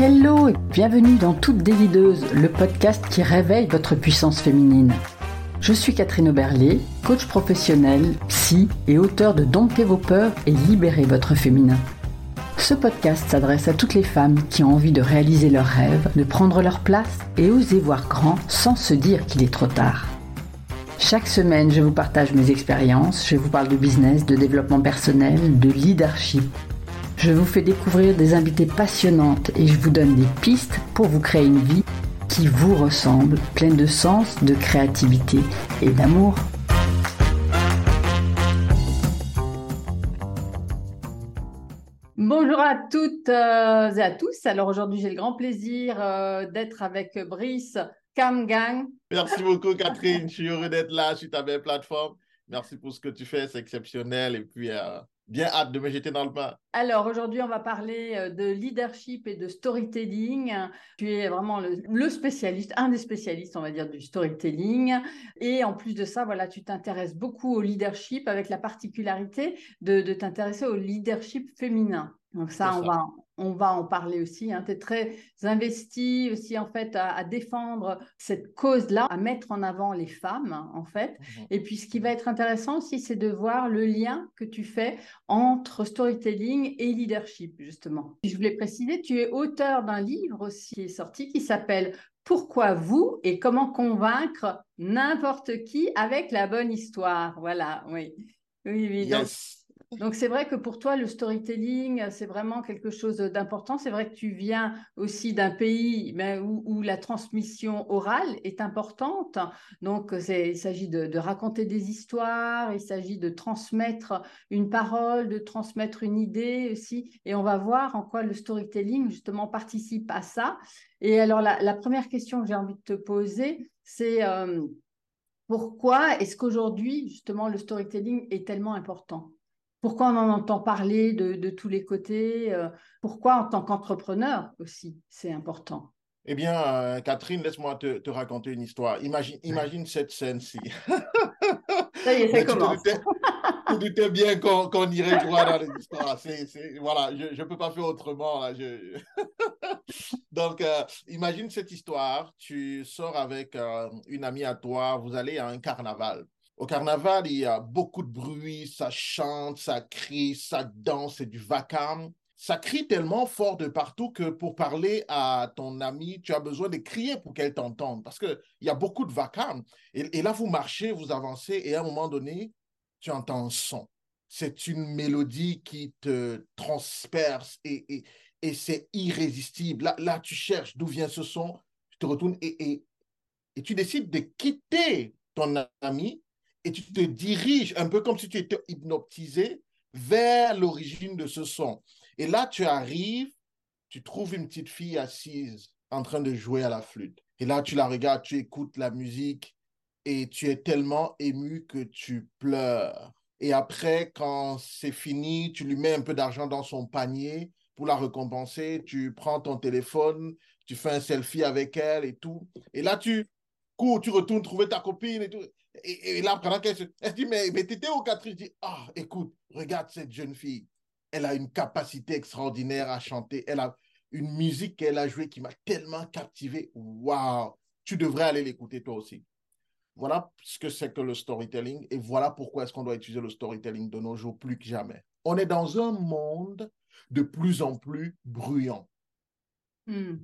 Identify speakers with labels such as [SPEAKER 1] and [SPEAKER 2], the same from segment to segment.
[SPEAKER 1] Hello et bienvenue dans Toute Délideuse, le podcast qui réveille votre puissance féminine. Je suis Catherine Oberlé, coach professionnel, psy et auteur de Domptez vos peurs et libérez votre féminin. Ce podcast s'adresse à toutes les femmes qui ont envie de réaliser leurs rêves, de prendre leur place et oser voir grand sans se dire qu'il est trop tard. Chaque semaine, je vous partage mes expériences, je vous parle de business, de développement personnel, de leadership je vous fais découvrir des invités passionnantes et je vous donne des pistes pour vous créer une vie qui vous ressemble, pleine de sens, de créativité et d'amour. Bonjour à toutes euh, et à tous. Alors aujourd'hui, j'ai le grand plaisir euh, d'être avec Brice Camgang.
[SPEAKER 2] Merci beaucoup, Catherine. Je suis heureux d'être là sur ta belle plateforme. Merci pour ce que tu fais, c'est exceptionnel. Et puis, euh, bien hâte de me jeter dans le bain.
[SPEAKER 1] Alors aujourd'hui, on va parler euh, de leadership et de storytelling. Tu es vraiment le, spécialiste, un des spécialistes, on va dire, du storytelling. Et en plus de ça, voilà, tu t'intéresses beaucoup au leadership avec la particularité de, de t'intéresser au leadership féminin. Donc ça, on va, on va en parler aussi. Hein. Tu es très investi aussi en fait à, défendre cette cause-là, à mettre en avant les femmes en fait. Mmh Et puis ce qui va être intéressant aussi, c'est de voir le lien que tu fais entre storytelling et leadership justement. Je voulais préciser, tu es auteur d'un livre aussi qui est sorti qui s'appelle pourquoi vous et comment convaincre n'importe qui avec la bonne histoire. Voilà, oui.
[SPEAKER 2] Oui, oui.
[SPEAKER 1] Donc c'est vrai que pour toi, le storytelling, c'est vraiment quelque chose d'important. C'est vrai que tu viens aussi d'un pays ben, où, la transmission orale est importante. Donc il s'agit de, raconter des histoires, il s'agit de transmettre une parole, de transmettre une idée aussi. Et on va voir en quoi le storytelling justement participe à ça. Et alors la, première question que j'ai envie de te poser, c'est... Euh, pourquoi est-ce qu'aujourd'hui, justement, le storytelling est tellement important? Pourquoi on en entend parler de, tous les côtés euh, Pourquoi en tant qu'entrepreneur aussi, c'est important?
[SPEAKER 2] Eh bien, euh, Catherine, laisse-moi te, raconter une histoire. Imagine, imagine cette scène-ci.
[SPEAKER 1] Ça y est, ça commence.
[SPEAKER 2] Tu doutais bien qu'on irait droit dans l'histoire. Voilà, je ne peux pas faire autrement. Là, Donc, euh, imagine cette histoire. Tu sors avec une amie à toi, vous allez à un carnaval. Au carnaval, il y a beaucoup de bruit, ça chante, ça crie, ça danse, c'est du vacarme. Ça crie tellement fort de partout que pour parler à ton ami, tu as besoin de crier pour qu'elle t'entende parce qu'il y a beaucoup de vacarme. Et, là, vous marchez, vous avancez et à un moment donné, tu entends un son. C'est une mélodie qui te transperce et, et, c'est irrésistible. Là, là, tu cherches d'où vient ce son, tu te retournes et, et tu décides de quitter ton ami et tu te diriges un peu comme si tu étais hypnotisé vers l'origine de ce son. Et là, tu arrives, tu trouves une petite fille assise en train de jouer à la flûte. Et là, tu la regardes, tu écoutes la musique et tu es tellement ému que tu pleures. Et après, quand c'est fini, tu lui mets un peu d'argent dans son panier pour la récompenser. Tu prends ton téléphone, tu fais un selfie avec elle et tout. Et là, tu cours, tu retournes trouver ta copine et tout. Et, là, pendant qu'elle se... Elle dit, mais, mais t'étais au Catherine Je dis, ah, écoute, regarde cette jeune fille. Elle a une capacité extraordinaire à chanter. Elle a une musique qu'elle a jouée qui m'a tellement captivé. Waouh! Tu devrais aller l'écouter toi aussi. Voilà ce que c'est que le storytelling et voilà pourquoi est-ce qu'on doit utiliser le storytelling de nos jours plus que jamais. On est dans un monde de plus en plus bruyant. Hmm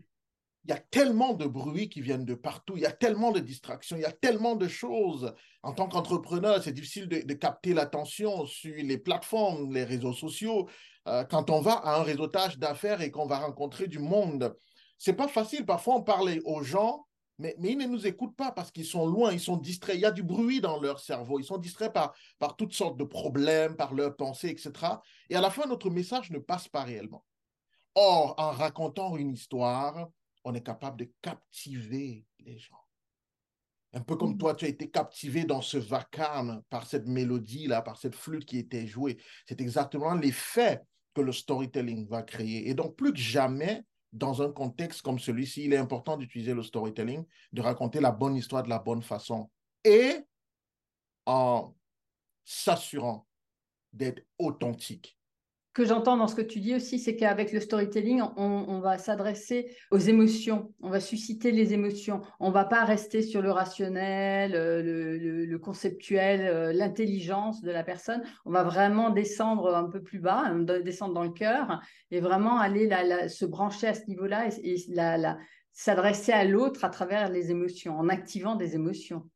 [SPEAKER 2] il y a tellement de bruit qui viennent de partout, il y a tellement de distractions, il y a tellement de choses. En tant qu'entrepreneur, c'est difficile de, capter l'attention sur les plateformes, les réseaux sociaux. Euh, quand on va à un réseautage d'affaires et qu'on va rencontrer du monde, c'est pas facile. Parfois, on parle aux gens, mais, mais ils ne nous écoutent pas parce qu'ils sont loin, ils sont distraits. Il y a du bruit dans leur cerveau. Ils sont distraits par, par toutes sortes de problèmes, par leurs pensées, etc. Et à la fin, notre message ne passe pas réellement. Or, en racontant une histoire, on est capable de captiver les gens. Un peu comme mm. toi, tu as été captivé dans ce vacarme par cette mélodie-là, par cette flûte qui était jouée. C'est exactement l'effet que le storytelling va créer. Et donc, plus que jamais, dans un contexte comme celui-ci, il est important d'utiliser le storytelling, de raconter la bonne histoire de la bonne façon et en s'assurant d'être authentique.
[SPEAKER 1] Que j'entends dans ce que tu dis aussi, c'est qu'avec le storytelling, on, va s'adresser aux émotions, on va susciter les émotions. On va pas rester sur le rationnel, euh, le, conceptuel, euh, l'intelligence de la personne. On va vraiment descendre un peu plus bas, euh, descendre dans le cœur et vraiment aller se brancher à ce niveau-là et, s'adresser à l'autre à travers les émotions, en activant des émotions.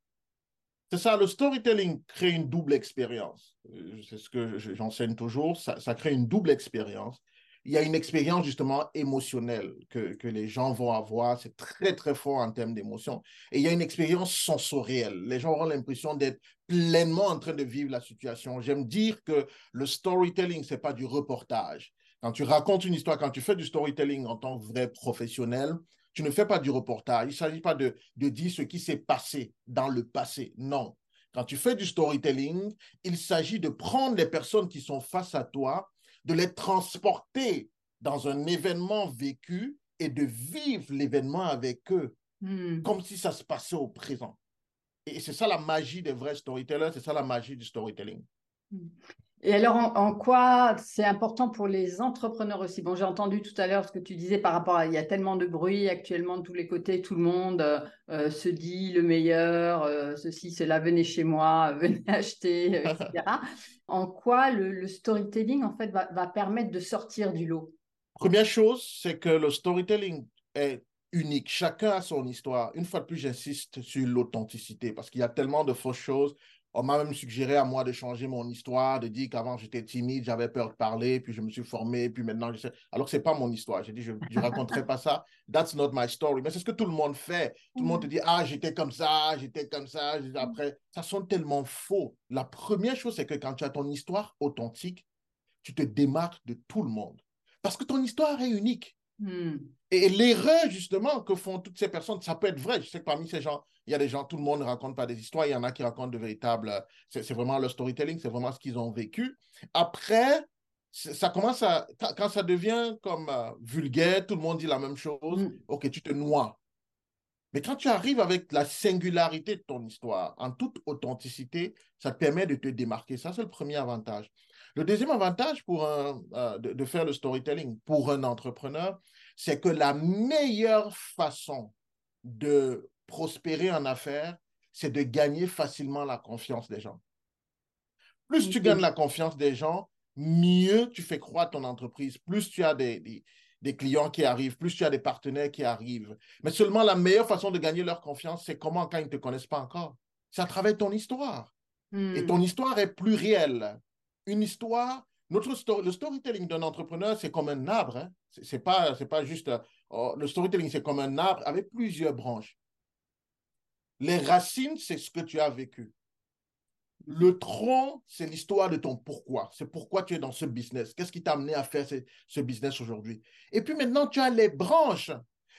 [SPEAKER 2] C'est ça, le storytelling crée une double expérience. Euh, c'est ce que j'enseigne toujours, ça, crée une double expérience. Il y a une expérience justement émotionnelle que, que les gens vont avoir, c'est très très fort en termes d'émotion. Et il y a une expérience sensorielle. Les gens auront l'impression d'être pleinement en train de vivre la situation. J'aime dire que le storytelling, ce n'est pas du reportage. Quand tu racontes une histoire, quand tu fais du storytelling en tant que vrai professionnel, tu ne fais pas du reportage. Il ne s'agit pas de, de dire ce qui s'est passé dans le passé. Non. Quand tu fais du storytelling, il s'agit de prendre les personnes qui sont face à toi, de les transporter dans un événement vécu et de vivre l'événement avec eux, hmm. comme si ça se passait au présent. Et c'est ça la magie des vrais storytellers, c'est ça la magie du storytelling.
[SPEAKER 1] Hmm. Et alors, en, quoi c'est important pour les entrepreneurs aussi? Bon, j'ai entendu tout à l'heure ce que tu disais par rapport à il y a tellement de bruit actuellement de tous les côtés, tout le monde euh, euh, se dit le meilleur, euh, ceci, cela, venez chez moi, venez acheter, etc. en quoi le, storytelling en fait va, va permettre de sortir du lot?
[SPEAKER 2] Première chose, c'est que le storytelling est unique. Chacun a son histoire. Une fois de plus, j'insiste sur l'authenticité parce qu'il y a tellement de fausses choses. On m'a même suggéré à moi de changer mon histoire, de dire qu'avant j'étais timide, j'avais peur de parler, puis je me suis formé, puis maintenant je sais. Alors que ce n'est pas mon histoire. J'ai dit, je ne raconterai pas ça. That's not my story. Mais c'est ce que tout le monde fait. Tout le monde te dit, ah, j'étais comme ça, j'étais comme ça. Après, ça sonne tellement faux. La première chose, c'est que quand tu as ton histoire authentique, tu te démarques de tout le monde. Parce que ton histoire est unique. Hmm. Et l'erreur, justement, que font toutes ces personnes, ça peut être vrai. Je sais que parmi ces gens, il y a des gens, tout le monde ne raconte pas des histoires. Il y en a qui racontent de véritables. C'est vraiment le storytelling, c'est vraiment ce qu'ils ont vécu. Après, ça commence à. Quand ça devient comme euh, vulgaire, tout le monde dit la même chose. Hmm. OK, tu te noies. Mais quand tu arrives avec la singularité de ton histoire, en toute authenticité, ça te permet de te démarquer. Ça, c'est le premier avantage. Le deuxième avantage pour un, euh, de, faire le storytelling pour un entrepreneur, c'est que la meilleure façon de prospérer en affaires, c'est de gagner facilement la confiance des gens. Plus tu gagnes la confiance des gens, mieux tu fais croître ton entreprise, plus tu as des, des, clients qui arrivent, plus tu as des partenaires qui arrivent. Mais seulement la meilleure façon de gagner leur confiance, c'est comment quand ils ne te connaissent pas encore. C'est à travers ton histoire. Et hmm. ton histoire est plus réelle une histoire. Notre le storytelling d'un entrepreneur, c'est comme un arbre. Hein. C'est pas, pas juste. Oh, le storytelling, c'est comme un arbre avec plusieurs branches. Les racines, c'est ce que tu as vécu. Le tronc, c'est l'histoire de ton pourquoi. C'est pourquoi tu es dans ce business. Qu'est-ce qui t'a amené à faire ce, business aujourd'hui? Et puis maintenant, tu as les branches.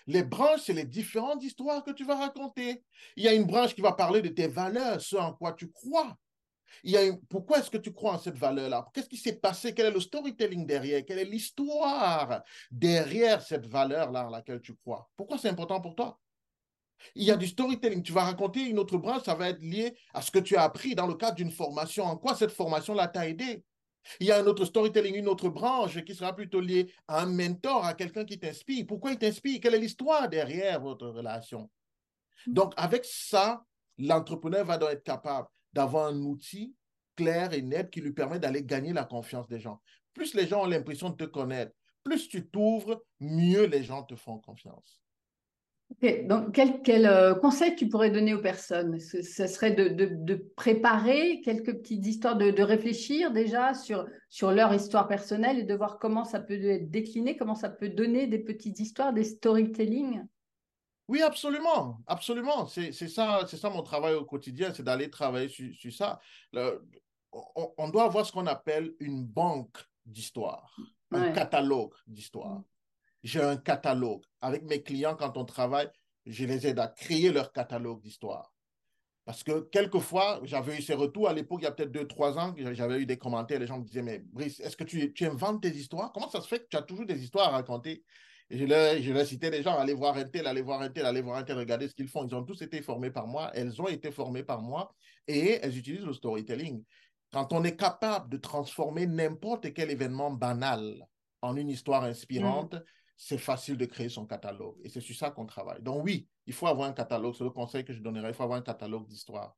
[SPEAKER 2] Les branches, c'est les différentes histoires que tu vas raconter. Il y a une branche qui va parler de tes valeurs, ce en quoi tu crois. Il y a pourquoi est-ce que tu crois en cette valeur-là? Qu'est-ce qui s'est passé? Quel est le storytelling derrière? Quelle est l'histoire derrière cette valeur-là en laquelle tu crois? Pourquoi c'est important pour toi? Il y a du storytelling. Tu vas raconter une autre branche, ça va être lié à ce que tu as appris dans le cadre d'une formation. En quoi cette formation-là t'a aidé? Il y a un autre storytelling, une autre branche qui sera plutôt liée à un mentor, à quelqu'un qui t'inspire. Pourquoi il t'inspire? Quelle est l'histoire derrière votre relation? Donc, avec ça, l'entrepreneur va donc être capable d'avoir un outil clair et net qui lui permet d'aller gagner la confiance des gens. Plus les gens ont l'impression de te connaître, plus tu t'ouvres, mieux les gens te font confiance.
[SPEAKER 1] Donc, quel, euh, conseil tu pourrais donner aux personnes? Ce, serait de, préparer quelques petites histoires, de, réfléchir déjà sur, sur leur histoire personnelle et de voir comment ça peut être décliné, comment ça peut donner des petites histoires, des storytelling
[SPEAKER 2] oui, absolument, absolument. C'est ça, ça mon travail au quotidien, c'est d'aller travailler sur, ça. on, doit avoir ce qu'on appelle une banque d'histoire, un catalogue d'histoire. J'ai un catalogue. Avec mes clients, quand on travaille, je les aide à créer leur catalogue d'histoire. Parce que quelquefois, j'avais eu ces retours à l'époque, il y a peut-être deux, trois ans, j'avais eu des commentaires, les gens me disaient, mais Brice, est-ce que tu, tu inventes tes histoires? Comment ça se fait que tu as toujours des histoires à raconter? Je leur, je citais des gens, allez voir un tel, allez voir un tel, allez voir un tel, regardez ce qu'ils font. Ils ont tous été formés par moi, elles ont été formées par moi et elles utilisent le storytelling. quand on est capable de transformer n'importe quel événement banal en une histoire inspirante, mm. C'est facile de créer son catalogue. Et c'est sur ça qu'on travaille. Donc oui, il faut avoir un catalogue. C'est le conseil que je donnerais. Il faut avoir un catalogue d'histoires.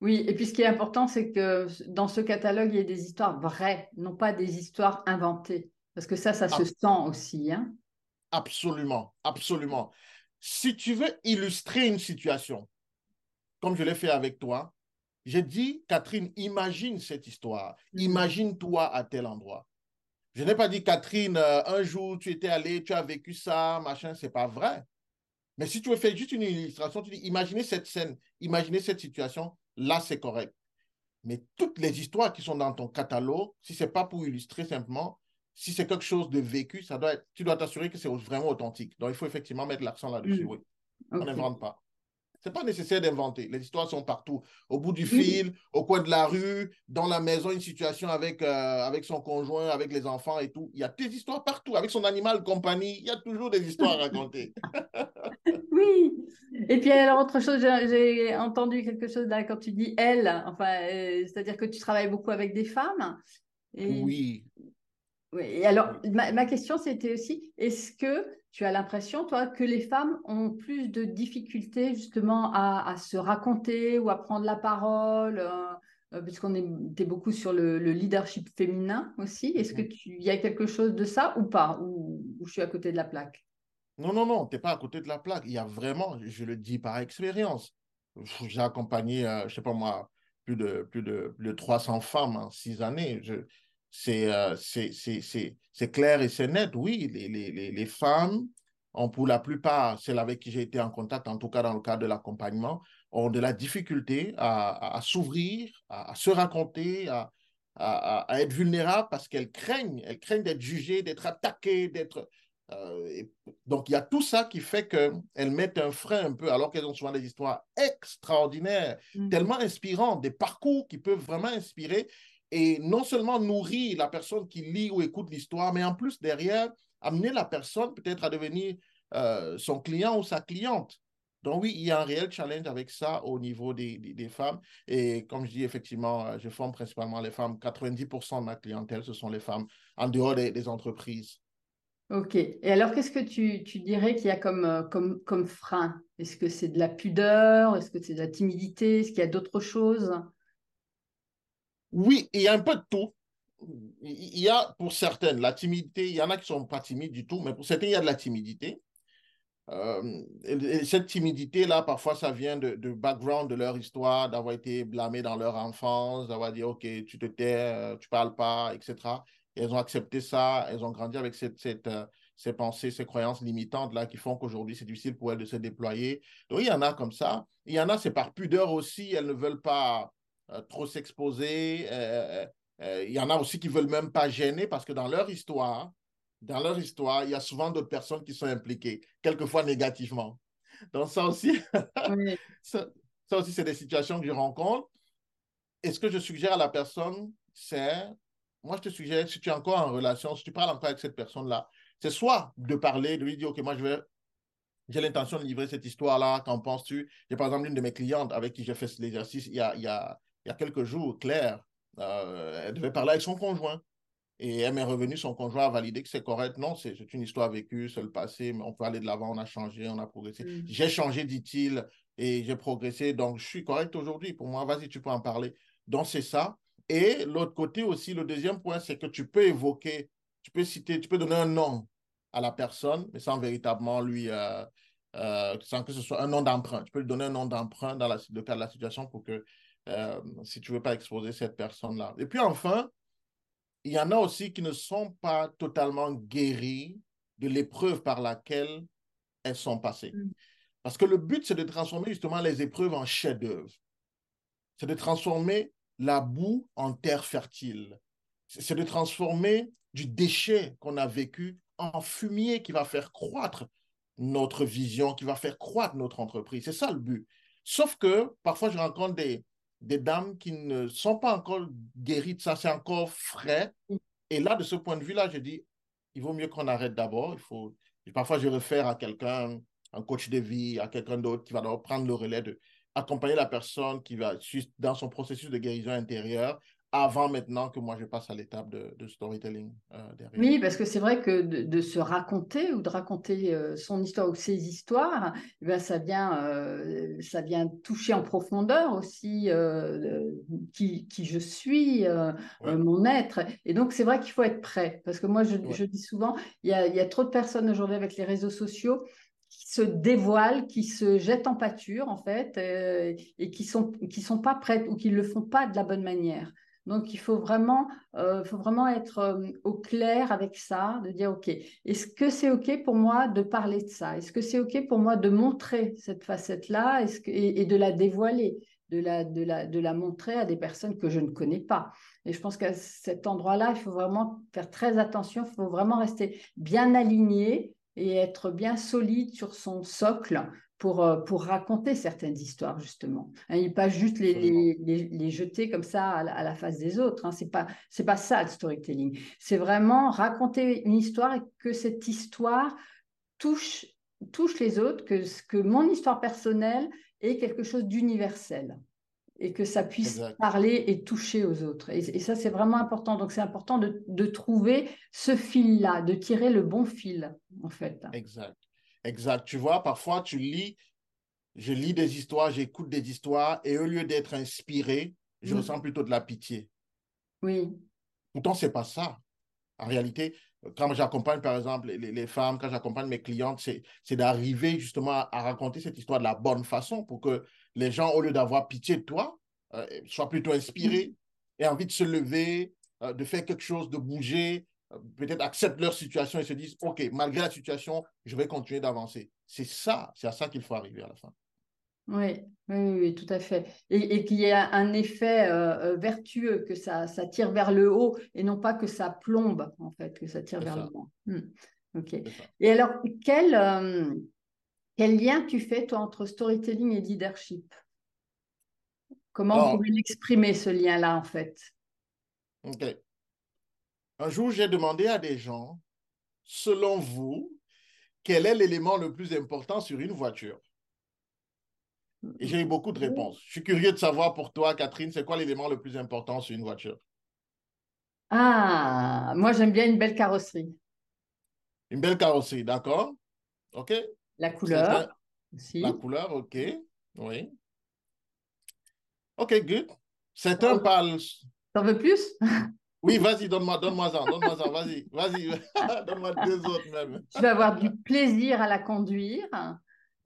[SPEAKER 1] Oui, et puis ce qui est important, c'est que dans ce catalogue, il y ait des histoires vraies, non pas des histoires inventées. Parce que ça, ça se sent aussi. Hein.
[SPEAKER 2] Absolument, absolument. Si tu veux illustrer une situation, comme je l'ai fait avec toi, j'ai dit, Catherine, imagine cette histoire. Mm. Imagine-toi à tel endroit. Je n'ai pas dit, Catherine, euh, un jour, tu étais allé, tu as vécu ça, machin, c'est pas vrai. Mais si tu veux faire juste une illustration, tu dis, imaginez cette scène, imaginez cette situation, là, c'est correct. Mais toutes les histoires qui sont dans ton catalogue, si ce n'est pas pour illustrer simplement, si c'est quelque chose de vécu, ça doit tu dois t'assurer que c'est vraiment authentique. Donc, il faut effectivement mettre l'accent là-dessus. Mm. Oui. On n'invente pas. N'est pas nécessaire d'inventer. Les histoires sont partout. Au bout du fil, au coin de la rue, dans la maison, une situation avec, euh, avec son conjoint, avec les enfants et tout. Il y a des histoires partout. Avec son animal compagnie, il y a toujours des histoires à raconter.
[SPEAKER 1] oui. Et puis, alors, autre chose, j'ai entendu quelque chose là quand tu dis elle, enfin, euh, c'est-à-dire que tu travailles beaucoup avec des femmes.
[SPEAKER 2] Oui.
[SPEAKER 1] Oui, et alors, ma, question, c'était aussi, est-ce que tu as l'impression, toi, que les femmes ont plus de difficultés justement à, se raconter ou à prendre la parole, euh, euh, puisqu'on était beaucoup sur le, leadership féminin aussi. Est-ce que tu y a quelque chose de ça ou pas, ou, je suis à côté de la plaque?
[SPEAKER 2] Non, non, non, tu n'es pas à côté de la plaque. Il y a vraiment, je le dis par expérience, j'ai accompagné, euh, je ne sais pas moi, plus de, plus de, plus de 300 femmes en six années. Je, euh, c'est clair et c'est net. Oui, les, les, les, femmes, ont, pour la plupart, celles avec qui j'ai été en contact, en tout cas dans le cadre de l'accompagnement, ont de la difficulté à, à, s'ouvrir, à, se raconter, à, à, être vulnérables parce qu'elles craignent, elles craignent d'être jugées, d'être attaquées, d'être... Euh, donc, il y a tout ça qui fait qu'elles mettent un frein un peu, alors qu'elles ont souvent des histoires extraordinaires, mmh. tellement inspirantes, des parcours qui peuvent vraiment inspirer et non seulement nourrir la personne qui lit ou écoute l'histoire, mais en plus derrière, amener la personne peut-être à devenir euh, son client ou sa cliente. Donc oui, il y a un réel challenge avec ça au niveau des, des, femmes. Et comme je dis, effectivement, euh, je forme principalement les femmes. 90% de ma clientèle, ce sont les femmes en dehors des, entreprises.
[SPEAKER 1] Ok. Et alors, qu'est-ce que tu, tu dirais qu'il y a comme, euh, comme, comme frein? Est-ce que c'est de la pudeur? Est-ce que c'est de la timidité? Est-ce qu'il y a d'autres choses?
[SPEAKER 2] Oui, il y a un peu de tout. Il y a pour certaines la timidité, il y en a qui ne sont pas timides du tout, mais pour certaines, il y a de la timidité. Euh, et cette timidité-là, parfois, ça vient de, background de leur histoire, d'avoir été blâmés dans leur enfance, d'avoir dit, OK, tu te tais, euh, tu parles pas, etc. Et elles ont accepté ça, elles ont grandi avec cette, cette, euh, ces pensées, ces croyances limitantes-là qui font qu'aujourd'hui, c'est difficile pour elles de se déployer. Donc, il y en a comme ça. Il y en a, c'est par pudeur aussi, elles ne veulent pas trop s'exposer. Euh, euh, il y en a aussi qui veulent même pas gêner parce que dans leur histoire, dans leur histoire, il y a souvent d'autres personnes qui sont impliquées, quelquefois négativement. Donc ça aussi, ça, aussi, c'est des situations que je rencontre. Et ce que je suggère à la personne, c'est, moi je te suggère, si tu es encore en relation, si tu parles encore avec cette personne-là, c'est soit de parler, de lui dire, OK, moi je vais j'ai l'intention de livrer cette histoire-là, qu'en penses-tu? J'ai par exemple une de mes clientes avec qui j'ai fait l'exercice il, y a, il, y a, il y a quelques jours, Claire, euh, elle devait parler avec son conjoint. Et elle m'est revenue, son conjoint a validé que c'est correct. Non, c'est une histoire vécue, c'est le passé, mais on peut aller de l'avant, on a changé, on a progressé. Mm. J'ai changé, dit-il, et j'ai progressé, donc je suis correct aujourd'hui. Pour moi, vas-y, tu peux en parler. Donc, c'est ça. Et l'autre côté aussi, le deuxième point, c'est que tu peux évoquer, tu peux citer, tu peux donner un nom à la personne, mais sans véritablement lui, euh, euh, sans que ce soit un nom d'emprunt. Tu peux lui donner un nom d'emprunt dans la, le cas de la situation pour que euh, si tu ne veux pas exposer cette personne-là. Et puis enfin, il y en a aussi qui ne sont pas totalement guéris de l'épreuve par laquelle elles sont passées. Mm. Parce que le but, c'est de transformer justement les épreuves en chef-d'œuvre. C'est de transformer la boue en terre fertile. C'est de transformer du déchet qu'on a vécu en fumier qui va faire croître notre vision, qui va faire croître notre entreprise. C'est ça le but. Sauf que parfois, je rencontre des, des dames qui ne sont pas encore guéries de ça, c'est encore frais. Et là, de ce point de vue-là, je dis, il vaut mieux qu'on arrête d'abord. Il faut... parfois, je réfère à quelqu'un, un coach de vie, à quelqu'un d'autre qui va d'abord prendre le relais de accompagner la personne qui va dans son processus de guérison intérieure avant maintenant que moi je passe à l'étape de, storytelling
[SPEAKER 1] euh, Oui, parce que c'est vrai que de, se raconter ou de raconter euh, son histoire ou ses histoires, eh ben, ça, vient, euh, ça vient toucher en profondeur aussi qui, qui, je suis, mon être. Et donc c'est vrai qu'il faut être prêt, parce que moi je, je dis souvent, il y a, y a trop de personnes aujourd'hui avec les réseaux sociaux qui se dévoilent, qui se jettent en pâture en fait, et qui sont qui sont pas prêtes ou qui le font pas de la bonne manière. Donc, il faut vraiment, euh, faut vraiment être euh, au clair avec ça, de dire, OK, est-ce que c'est OK pour moi de parler de ça? Est-ce que c'est OK pour moi de montrer cette facette-là? Et, de la dévoiler de la, de, la, de la montrer à des personnes que je ne connais pas. Et je pense qu'à cet endroit-là, il faut vraiment faire très attention, il faut vraiment rester bien aligné et être bien solide sur son socle pour, euh, pour raconter certaines histoires, justement. Hein, et pas juste les, les, les, jeter comme ça à la, face des autres. Hein. Ce n'est pas, pas ça le storytelling. C'est vraiment raconter une histoire et que cette histoire touche, touche les autres, que, que mon histoire personnelle est quelque chose d'universel et que ça puisse parler et toucher aux autres. Et, et ça, c'est vraiment important. Donc, c'est important de, de trouver ce fil-là, de tirer le bon fil, en fait.
[SPEAKER 2] Exact. Exact. Tu vois, parfois, tu lis, je lis des histoires, j'écoute des histoires, et au lieu d'être inspiré, je mm. ressens plutôt de la pitié.
[SPEAKER 1] Oui.
[SPEAKER 2] Pourtant, ce n'est pas ça. En réalité, quand j'accompagne, par exemple, les, femmes, quand j'accompagne mes clientes, c'est d'arriver justement à, raconter cette histoire de la bonne façon pour que les gens, au lieu d'avoir pitié de toi, euh, soient plutôt inspirés mm. et envie de se lever, euh, de faire quelque chose, de bouger, peut-être acceptent leur situation et se disent, OK, malgré la situation, je vais continuer d'avancer. C'est ça, c'est à ça qu'il faut arriver à la fin.
[SPEAKER 1] Oui, oui, oui, tout à fait. Et, qu'il y ait un effet euh, euh, vertueux, que ça, ça tire vers le haut et non pas que ça plombe, en fait, que ça tire vers le bas. Hmm, ok. Et alors, quel, euh, quel lien tu fais, toi, entre storytelling et leadership? Comment on pourrait l'exprimer, ce lien-là, en fait?
[SPEAKER 2] Ok. Un jour, j'ai demandé à des gens, selon vous, quel est l'élément le plus important sur une voiture? Et j'ai eu beaucoup de réponses. Je suis curieux de savoir pour toi, Catherine, c'est quoi l'élément le plus important sur une voiture?
[SPEAKER 1] Ah, moi j'aime bien une belle carrosserie.
[SPEAKER 2] Une belle carrosserie, d'accord OK.
[SPEAKER 1] La couleur.
[SPEAKER 2] Aussi. La couleur, OK. Oui. OK, good. Certains oh. parlent.
[SPEAKER 1] T'en veux plus?
[SPEAKER 2] Oui, vas-y, donne-moi donne-moi ça, donne-moi ça, vas-y, vas-y, donne-moi deux autres même.
[SPEAKER 1] Tu vas avoir du plaisir à la conduire,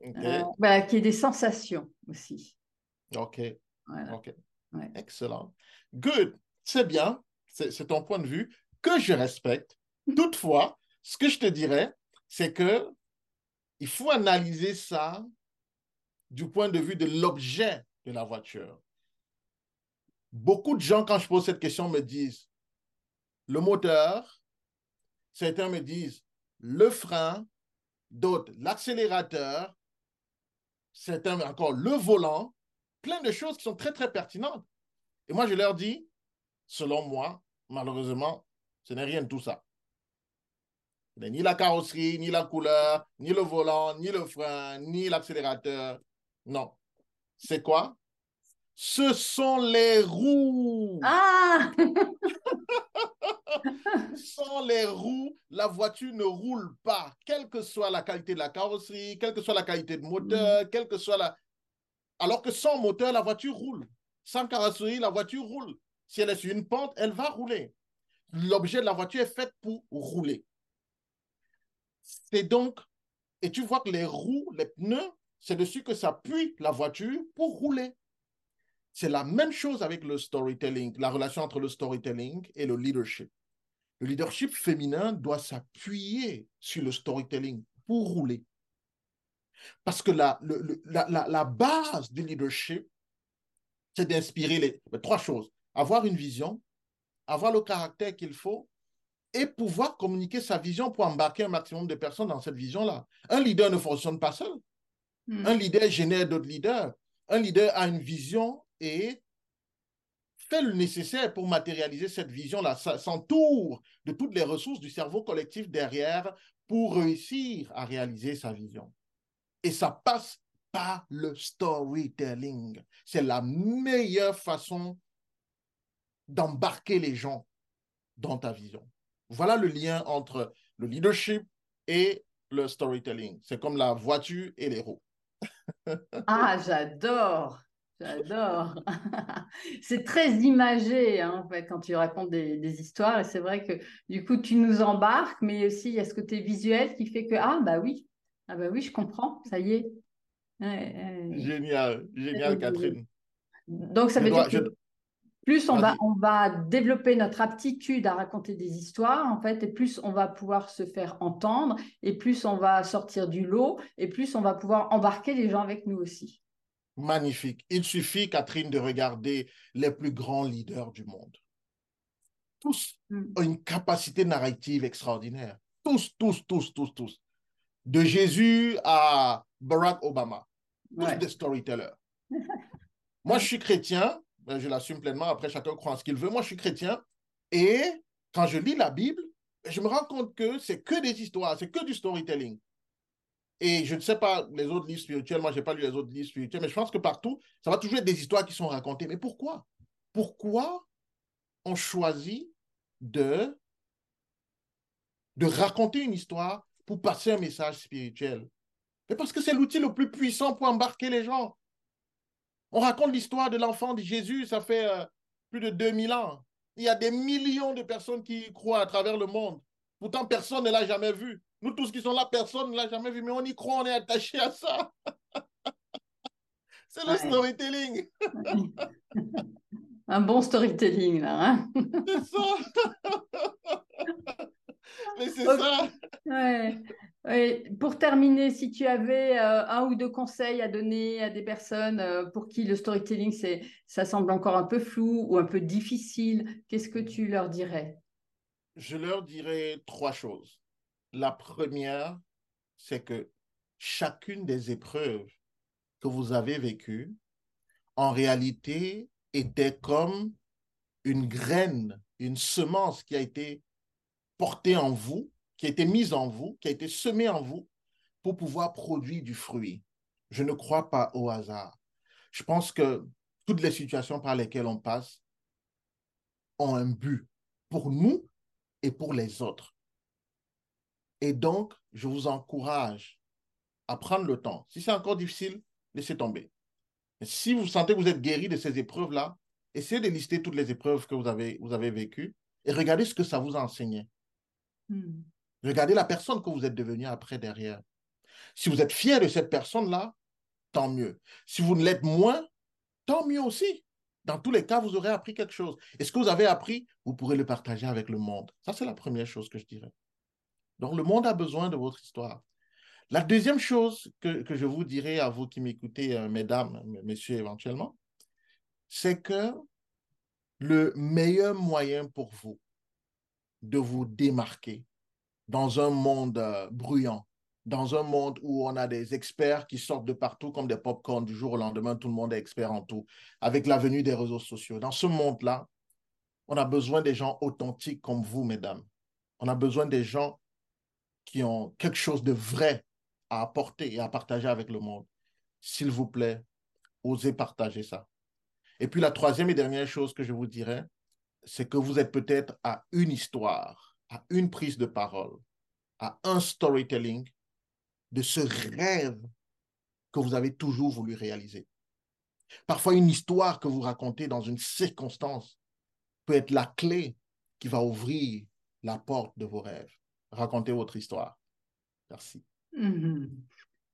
[SPEAKER 1] euh, voilà, qui est des sensations aussi.
[SPEAKER 2] OK. OK. Excellent. Good. C'est bien. C'est ton point de vue que je respecte. Toutefois, ce que je te dirais, c'est que il faut analyser ça du point de vue de l'objet de la voiture. Beaucoup de gens, quand je pose cette question, me disent le moteur, certains me disent le frein, d'autres l'accélérateur, certains encore le volant, plein de choses qui sont très, très pertinentes. Et moi, je leur dis, selon moi, malheureusement, ce n'est rien de tout ça. Ni la carrosserie, ni la couleur, ni le volant, ni le frein, ni l'accélérateur. Non. C'est quoi? Ce sont les roues.
[SPEAKER 1] Ah!
[SPEAKER 2] Sans les roues, la voiture ne roule pas, quelle que soit la qualité de la carrosserie, quelle que soit la qualité de moteur, mm. quelle que soit la... Alors que sans moteur, la voiture roule. Sans carrosserie, la voiture roule. Si elle est sur une pente, elle va rouler. L'objet de la voiture est fait pour rouler. C'est donc, et tu vois que les roues, les pneus, c'est dessus que s'appuie la voiture pour rouler. C'est la même chose avec le storytelling, la relation entre le storytelling et le leadership. Le leadership féminin doit s'appuyer sur le storytelling pour rouler. Parce que la, la, base du leadership, c'est d'inspirer les, trois choses. Avoir une vision, avoir le caractère qu'il faut et pouvoir communiquer sa vision pour embarquer un maximum de personnes dans cette vision-là. Un leader ne fonctionne pas seul. Hmm. Un leader génère d'autres leaders. Un leader a une vision et fait le nécessaire pour matérialiser cette vision-là, s'entoure de toutes les ressources du cerveau collectif derrière pour réussir à réaliser sa vision. Et ça passe par le storytelling. C'est la meilleure façon d'embarquer les gens dans ta vision. Voilà le lien entre le leadership et le storytelling. C'est comme la voiture et les roues.
[SPEAKER 1] ah, j'adore. J'adore. c'est très imagé hein, en fait, quand tu racontes des, histoires. Et c'est vrai que du coup, tu nous embarques, mais aussi il y a ce côté visuel qui fait que, ah bah oui, ah bah oui, je comprends, ça y est.
[SPEAKER 2] génial, génial, Catherine.
[SPEAKER 1] Donc, ça veut dire que plus on va, on va développer notre aptitude à raconter des histoires, en fait, et plus on va pouvoir se faire entendre, et plus on va sortir du lot, et plus on va pouvoir embarquer les gens avec nous aussi.
[SPEAKER 2] Magnifique. Il suffit, Catherine, de regarder les plus grands leaders du monde. Tous hmm. ont une capacité narrative extraordinaire. Tous, tous, tous, tous, tous. De Jésus à Barack Obama. Tous des storytellers. Moi, je suis chrétien, ben, je l'assume pleinement, après chacun croit en ce qu'il veut. Moi, je suis chrétien et quand je lis la Bible, je me rends compte que c'est que des histoires, c'est que du storytelling. Et je ne sais pas les autres livres spirituels, moi, je n'ai pas lu les autres livres spirituels, mais je pense que partout, ça va toujours être des histoires qui sont racontées. Mais pourquoi? Pourquoi on choisit de, de raconter une histoire pour passer un message spirituel? Mais parce que c'est l'outil le plus puissant pour embarquer les gens. On raconte l'histoire de l'enfant de Jésus, ça fait euh, plus de 2000 ans. Il y a des millions de personnes qui y croient à travers le monde. Pourtant, personne ne l'a jamais vu. Nous tous qui sommes là, personne ne l'a jamais vu, mais on y croit, on est attaché à ça. C'est le storytelling.
[SPEAKER 1] Un bon storytelling, là. Hein.
[SPEAKER 2] c'est ça. mais c'est ça.
[SPEAKER 1] Ouais. Pour terminer, si tu avais euh, un ou deux conseils à donner à des personnes euh, pour qui le storytelling, ça semble encore un peu flou ou un peu difficile, qu'est-ce que tu leur dirais?
[SPEAKER 2] Je leur dirais trois choses. La première, c'est que chacune des épreuves que vous avez vécues, en réalité, était comme une graine, une semence qui a été portée en vous, qui a été mise en vous, qui a été semée en vous pour pouvoir produire du fruit. Je ne crois pas au hasard. Je pense que toutes les situations par lesquelles on passe ont un but pour nous et pour les autres. Et donc, je vous encourage à prendre le temps. Si c'est encore difficile, laissez tomber. si vous sentez que vous êtes guéri de ces épreuves-là, essayez de lister toutes les épreuves que vous avez, vous avez vécues et regardez ce que ça vous a enseigné. Hmm. Regardez la personne que vous êtes devenue après derrière. Si vous êtes fier de cette personne-là, tant mieux. Si vous ne l'êtes moins, tant mieux aussi. Dans tous les cas, vous aurez appris quelque chose. Et ce que vous avez appris, vous pourrez le partager avec le monde. Ça, c'est la première chose que je dirais. Donc, le monde a besoin de votre histoire. La deuxième chose que, je vous dirais à vous qui m'écoutez, euh, mesdames, messieurs éventuellement, c'est que le meilleur moyen pour vous de vous démarquer dans un monde euh, bruyant, dans un monde où on a des experts qui sortent de partout comme des pop-corn du jour au lendemain, tout le monde est expert en tout, avec la venue des réseaux sociaux. Dans ce monde-là, on a besoin des gens authentiques comme vous, mesdames. On a besoin des gens qui ont quelque chose de vrai à apporter et à partager avec le monde. S'il vous plaît, osez partager ça. Et puis la troisième et dernière chose que je vous dirais, c'est que vous êtes peut-être à une histoire, à une prise de parole, à un storytelling de ce rêve que vous avez toujours voulu réaliser. Parfois, une histoire que vous racontez dans une circonstance peut être la clé qui va ouvrir la porte de vos rêves raconter votre histoire. Merci.
[SPEAKER 1] Mhm.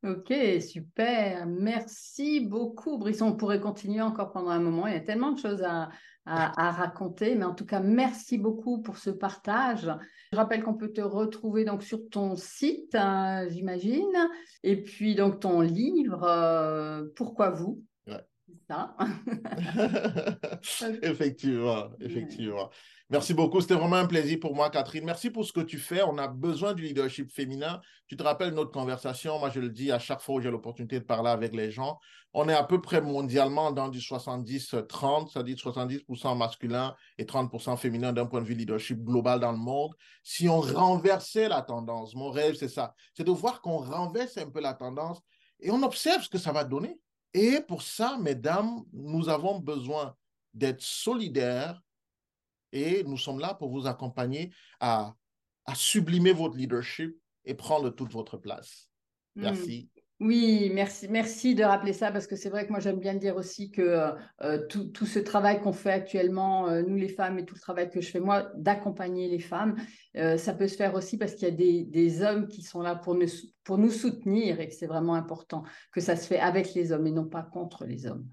[SPEAKER 1] Ok, super. Merci beaucoup, Brisson. On pourrait continuer encore pendant un moment. Il y a tellement de choses à, raconter, mais en tout cas, merci beaucoup pour ce partage. Je rappelle qu'on peut te retrouver donc sur ton site, hein, j'imagine, et puis donc ton livre euh, Pourquoi vous?
[SPEAKER 2] Ouais. Ça. effectivement, effectivement. Merci beaucoup. C'était vraiment un plaisir pour moi, Catherine. Merci pour ce que tu fais. On a besoin du leadership féminin. Tu te rappelles notre conversation? Moi, je le dis à chaque fois où j'ai l'opportunité de parler avec les gens. On est à peu près mondialement dans du 70-30, c'est-à-dire 70% masculin et 30% féminin d'un point de vue leadership global dans le monde. Si on renversait la tendance, mon rêve, c'est ça. C'est de voir qu'on renverse un peu la tendance et on observe ce que ça va donner. Et pour ça, mesdames, nous avons besoin d'être solidaires Et nous sommes là pour vous accompagner à, à sublimer votre leadership et prendre toute votre place. Hmm. Merci.
[SPEAKER 1] Oui, merci, merci de rappeler ça parce que c'est vrai que moi j'aime bien dire aussi que euh, tout, ce travail qu'on fait actuellement, euh, nous les femmes et tout le travail que je fais moi, d'accompagner les femmes, euh, ça peut se faire aussi parce qu'il y a des, des, hommes qui sont là pour nous, pour nous soutenir et que c'est vraiment important que ça se fait avec les hommes et non pas contre les hommes.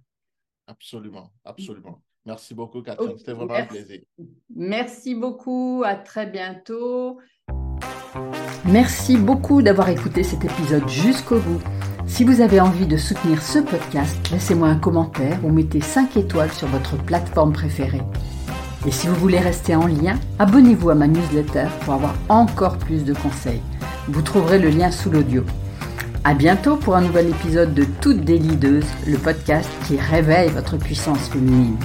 [SPEAKER 2] Absolument, absolument. Merci beaucoup Catherine, c'était vraiment un plaisir.
[SPEAKER 1] Merci beaucoup, à très bientôt. Merci beaucoup d'avoir écouté cet épisode jusqu'au bout. Si vous avez envie de soutenir ce podcast, laissez-moi un commentaire ou mettez 5 étoiles sur votre plateforme préférée. Et si vous voulez rester en lien, abonnez-vous à ma newsletter pour avoir encore plus de conseils. Vous trouverez le lien sous l'audio. À bientôt pour un nouvel épisode de Toutes des Leaders, le podcast qui réveille votre puissance féminine.